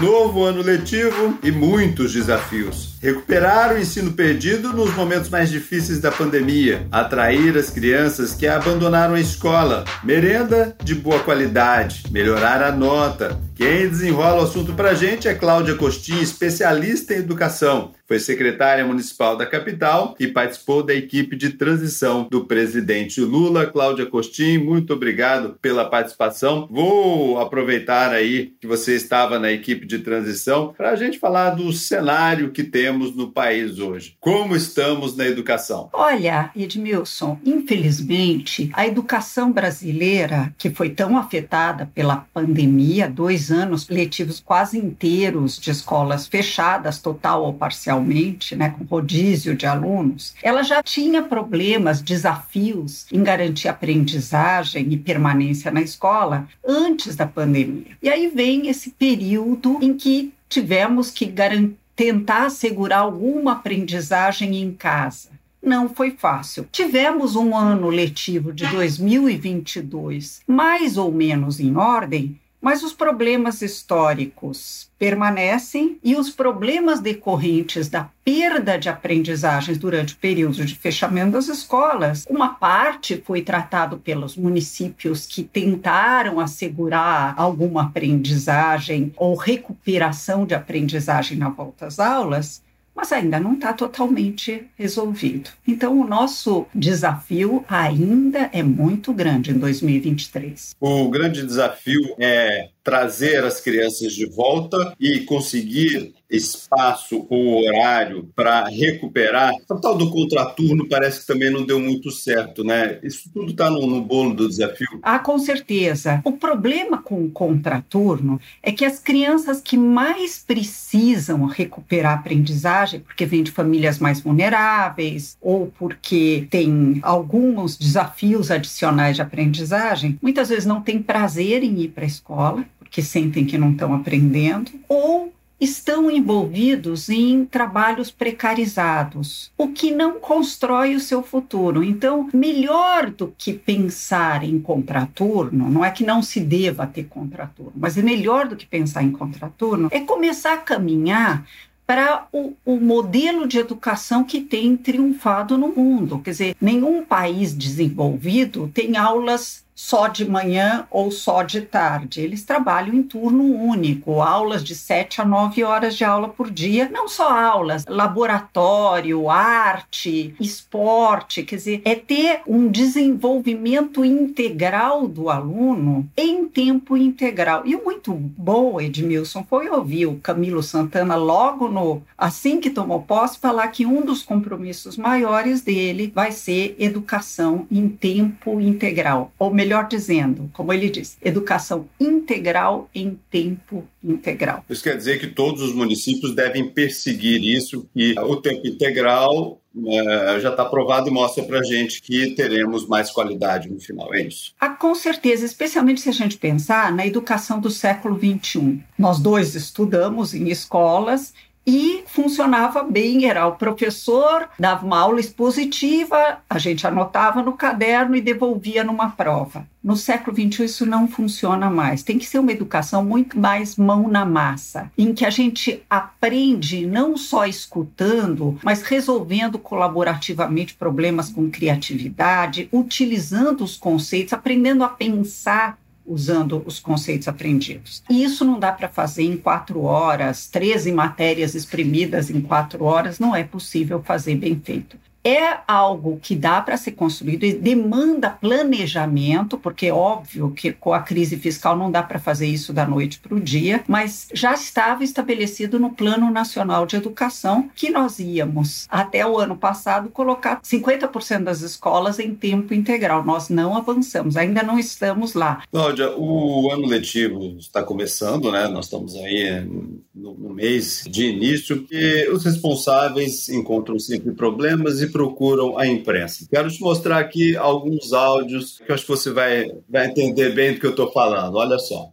Novo ano letivo e muitos desafios. Recuperar o ensino perdido nos momentos mais difíceis da pandemia, atrair as crianças que abandonaram a escola, merenda de boa qualidade, melhorar a nota. Quem desenrola o assunto para a gente é Cláudia Costin, especialista em educação. Foi secretária municipal da capital e participou da equipe de transição do presidente Lula. Cláudia Costin, muito obrigado pela participação. Vou aproveitar aí que você estava na equipe de transição para a gente falar do cenário que temos no país hoje. Como estamos na educação? Olha, Edmilson, infelizmente, a educação brasileira, que foi tão afetada pela pandemia, dois anos letivos quase inteiros de escolas fechadas, total ou parcial, inicialmente, né, com rodízio de alunos, ela já tinha problemas, desafios em garantir aprendizagem e permanência na escola antes da pandemia. E aí vem esse período em que tivemos que tentar assegurar alguma aprendizagem em casa não foi fácil. Tivemos um ano letivo de 2022 mais ou menos em ordem, mas os problemas históricos permanecem e os problemas decorrentes da perda de aprendizagens durante o período de fechamento das escolas, uma parte foi tratado pelos municípios que tentaram assegurar alguma aprendizagem ou recuperação de aprendizagem na volta às aulas, mas ainda não está totalmente resolvido. Então, o nosso desafio ainda é muito grande em 2023. O grande desafio é trazer as crianças de volta e conseguir espaço ou horário para recuperar. O tal do contraturno parece que também não deu muito certo, né? Isso tudo está no, no, bolo do desafio. Ah, com certeza. O problema com o contraturno é que as crianças que mais precisam recuperar a aprendizagem, porque vêm de famílias mais vulneráveis ou porque tem alguns desafios adicionais de aprendizagem, muitas vezes não têm prazer em ir para a escola que sentem que não estão aprendendo, ou estão envolvidos em trabalhos precarizados, o que não constrói o seu futuro. Então, melhor do que pensar em contraturno, não é que não se deva ter contraturno, mas é melhor do que pensar em contraturno, é começar a caminhar para o, o, modelo de educação que tem triunfado no mundo. Quer dizer, nenhum país desenvolvido tem aulas só de manhã ou só de tarde. Eles trabalham em turno único, aulas de 7 a 9 horas de aula por dia, não só aulas, laboratório, arte, esporte, quer dizer, é ter um desenvolvimento integral do aluno em tempo integral. E muito bom, Edmilson, foi ouvir o Camilo Santana logo no assim que tomou posse falar que um dos compromissos maiores dele vai ser educação em tempo integral, ou melhor dizendo, como ele diz, educação integral em tempo integral. Isso quer dizer que todos os municípios devem perseguir isso e o tempo integral é, já está provado e mostra para a gente que teremos mais qualidade no final, é isso? Ah, com certeza, especialmente se a gente pensar na educação do século XXI. Nós dois estudamos em escolas e funcionava bem. Era o professor, dava uma aula expositiva, a gente anotava no caderno e devolvia numa prova. No século XXI, isso não funciona mais. Tem que ser uma educação muito mais mão na massa, em que a gente aprende não só escutando, mas resolvendo colaborativamente problemas com criatividade, utilizando os conceitos, aprendendo a pensar usando os conceitos aprendidos. E isso não dá para fazer em quatro horas, 13 matérias exprimidas em quatro horas, não é possível fazer bem feito é algo que dá para ser construído e demanda planejamento, porque é óbvio que com a crise fiscal não dá para fazer isso da noite para o dia, mas já estava estabelecido no Plano Nacional de Educação que nós íamos, até o ano passado, colocar 50% das escolas em tempo integral. Nós não avançamos, ainda não estamos lá. Cláudia, o ano letivo está começando, né? Nós estamos aí no, no mês de início, e os responsáveis encontram sempre problemas e procuram a imprensa. Quero te mostrar aqui alguns áudios que eu acho que você vai, vai entender bem do que eu estou falando. Olha só.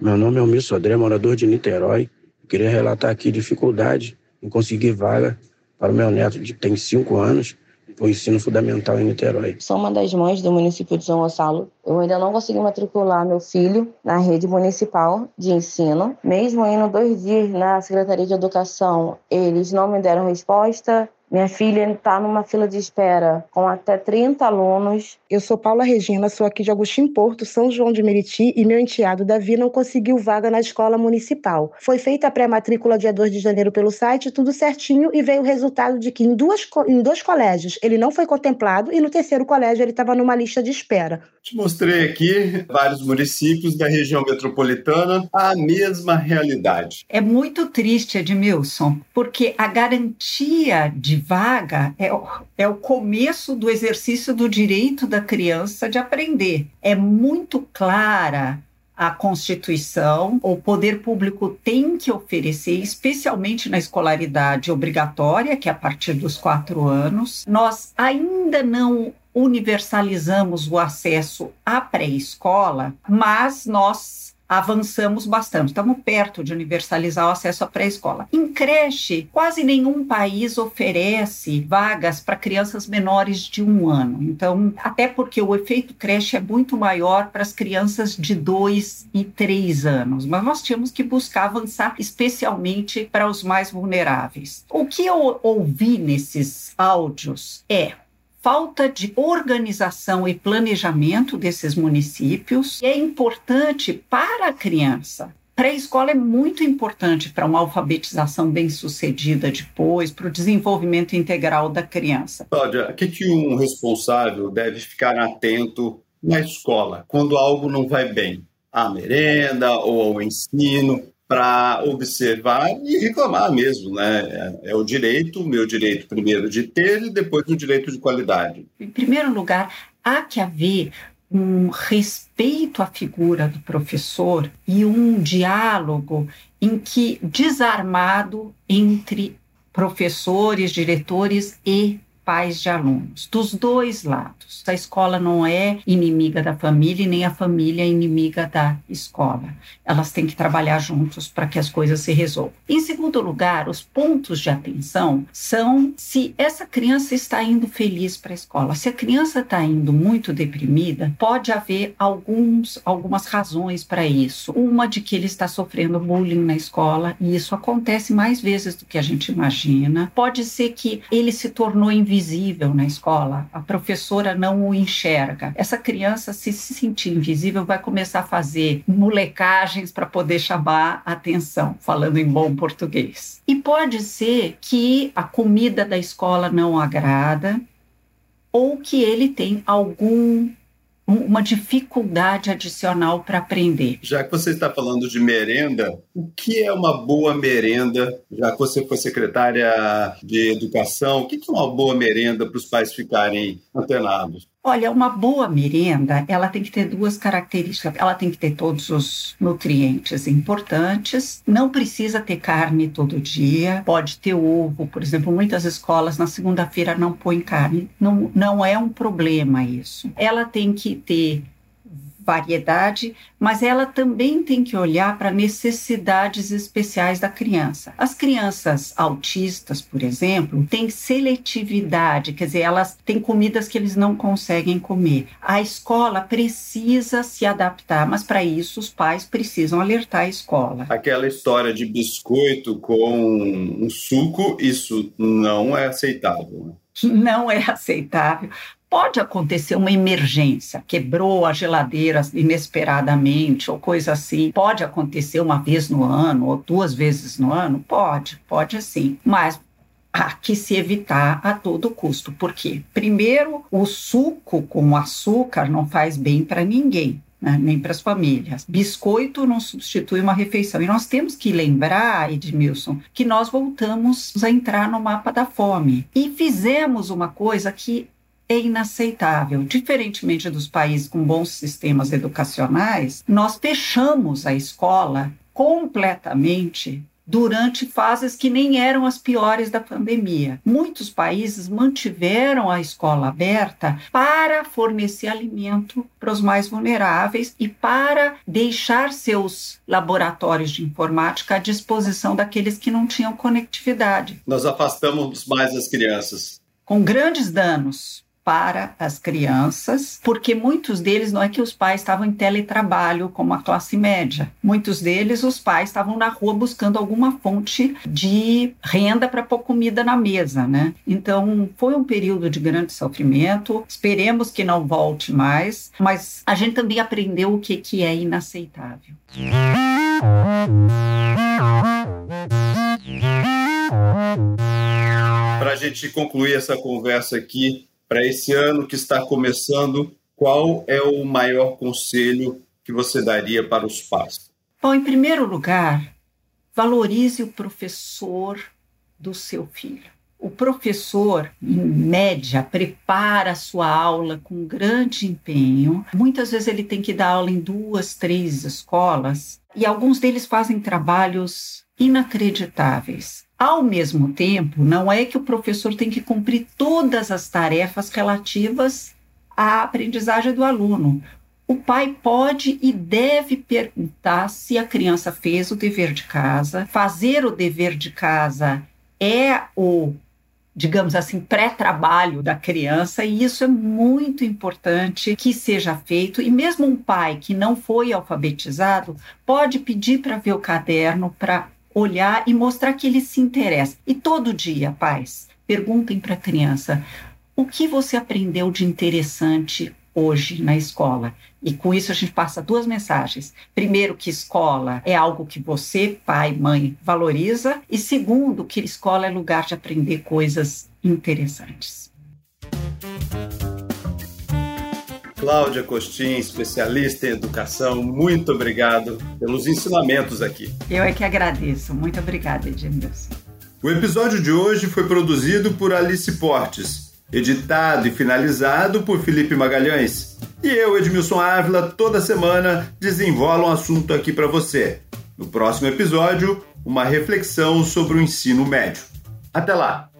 Meu nome é Almir Sodré, morador de Niterói. Queria relatar aqui dificuldade em conseguir vaga para o meu neto, que tem cinco anos, o ensino fundamental em Niterói. Sou uma das mães do município de São Gonçalo. Eu ainda não consegui matricular meu filho na rede municipal de ensino. Mesmo indo dois dias na Secretaria de Educação, eles não me deram resposta. Minha filha está numa fila de espera com até 30 alunos. Eu sou Paula Regina, sou aqui de Agostinho Porto, São João de Meriti, e meu enteado Davi não conseguiu vaga na escola municipal. Foi feita a pré-matrícula dia 2 de janeiro pelo site, tudo certinho, e veio o resultado de que em, duas, em dois colégios ele não foi contemplado e no terceiro colégio ele estava numa lista de espera. Te mostrei aqui vários municípios da região metropolitana, a mesma realidade. É muito triste, Edmilson, porque a garantia de vaga é o, é o começo do exercício do direito da criança de aprender. É muito clara a Constituição, o poder público tem que oferecer, especialmente na escolaridade obrigatória, que é a partir dos quatro anos. Nós ainda não universalizamos o acesso à pré-escola, mas nós avançamos bastante, estamos perto de universalizar o acesso à pré-escola. Em creche, quase nenhum país oferece vagas para crianças menores de um ano. Então, até porque o efeito creche é muito maior para as crianças de dois e três anos, mas nós tínhamos que buscar avançar, especialmente para os mais vulneráveis. O que eu ouvi nesses áudios é falta de organização e planejamento desses municípios é importante para a criança. Pré-escola é muito importante para uma alfabetização bem-sucedida depois, para o desenvolvimento integral da criança. Cláudia, o que, que um responsável deve ficar atento na escola quando algo não vai bem? A merenda ou ao ensino? Para observar e reclamar mesmo, né? É, o direito, o meu direito primeiro de ter e depois o direito de qualidade. Em primeiro lugar, há que haver um respeito à figura do professor e um diálogo em que desarmado entre professores, diretores e pais de alunos, dos dois lados. A escola não é inimiga da família e nem a família é inimiga da escola. Elas têm que trabalhar juntos para que as coisas se resolvam. Em segundo lugar, os pontos de atenção são se essa criança está indo feliz para a escola. Se a criança está indo muito deprimida, pode haver alguns, algumas razões para isso. Uma de que ele está sofrendo bullying na escola, e isso acontece mais vezes do que a gente imagina. Pode ser que ele se tornou invisível invisível na escola, a professora não o enxerga. Essa criança, se se sentir invisível, vai começar a fazer molecagens para poder chamar a atenção, falando em bom português. E pode ser que a comida da escola não agrada ou que ele tem algum uma dificuldade adicional para aprender. Já que você está falando de merenda, o que é uma boa merenda? Já que você foi secretária de educação, o que é uma boa merenda para os pais ficarem antenados? Olha, uma boa merenda, ela tem que ter duas características. Ela tem que ter todos os nutrientes importantes, não precisa ter carne todo dia, pode ter ovo, por exemplo, muitas escolas na segunda-feira não põem carne, não, não é um problema isso. Ela tem que ter variedade, mas ela também tem que olhar para necessidades especiais da criança. As crianças autistas, por exemplo, têm seletividade, quer dizer, elas têm comidas que eles não conseguem comer. A escola precisa se adaptar, mas para isso os pais precisam alertar a escola. Aquela história de biscoito com um suco, isso não é aceitável. Né? não é aceitável. Pode acontecer uma emergência, quebrou a geladeira inesperadamente ou coisa assim. Pode acontecer uma vez no ano ou duas vezes no ano? Pode, pode sim. Mas há que se evitar a todo custo. Por quê? Primeiro, o suco com açúcar não faz bem para ninguém. Né? nem para as famílias. Biscoito não substitui uma refeição. E nós temos que lembrar, Edmilson, que nós voltamos a entrar no mapa da fome. E fizemos uma coisa que é inaceitável. Diferentemente dos países com bons sistemas educacionais, nós fechamos a escola completamente durante fases que nem eram as piores da pandemia. Muitos países mantiveram a escola aberta para fornecer alimento para os mais vulneráveis e para deixar seus laboratórios de informática à disposição daqueles que não tinham conectividade. Nós afastamos mais as crianças. Com grandes danos para as crianças, porque muitos deles não é que os pais estavam em teletrabalho como a classe média. Muitos deles os pais estavam na rua buscando alguma fonte de renda para pôr comida na mesa, né? Então, foi um período de grande sofrimento. Esperemos que não volte mais, mas a gente também aprendeu o que que é inaceitável. Para a gente concluir essa conversa aqui, para esse ano que está começando, qual é o maior conselho que você daria para os pais? Bom, em primeiro lugar, valorize o professor do seu filho. O professor, em média, prepara a sua aula com grande empenho. Muitas vezes ele tem que dar aula em duas, três escolas e alguns deles fazem trabalhos inacreditáveis. Ao mesmo tempo, não é que o professor tem que cumprir todas as tarefas relativas à aprendizagem do aluno. O pai pode e deve perguntar se a criança fez o dever de casa. Fazer o dever de casa é o, digamos assim, pré-trabalho da criança, e isso é muito importante que seja feito. E mesmo um pai que não foi alfabetizado pode pedir para ver o caderno para olhar e mostrar que ele se interessa. E todo dia, pais, perguntem para a criança o que você aprendeu de interessante hoje na escola. E com isso a gente passa duas mensagens. Primeiro, que escola é algo que você, pai, mãe, valoriza. E segundo, que escola é lugar de aprender coisas interessantes. Cláudia Costin, especialista em educação, muito obrigado pelos ensinamentos aqui. Eu é que agradeço. Muito obrigada, Edmilson. O episódio de hoje foi produzido por Alice Portes, editado e finalizado por Felipe Magalhães. E eu, Edmilson Ávila, toda semana desenvolo um assunto aqui para você. No próximo episódio, uma reflexão sobre o ensino médio. Até lá!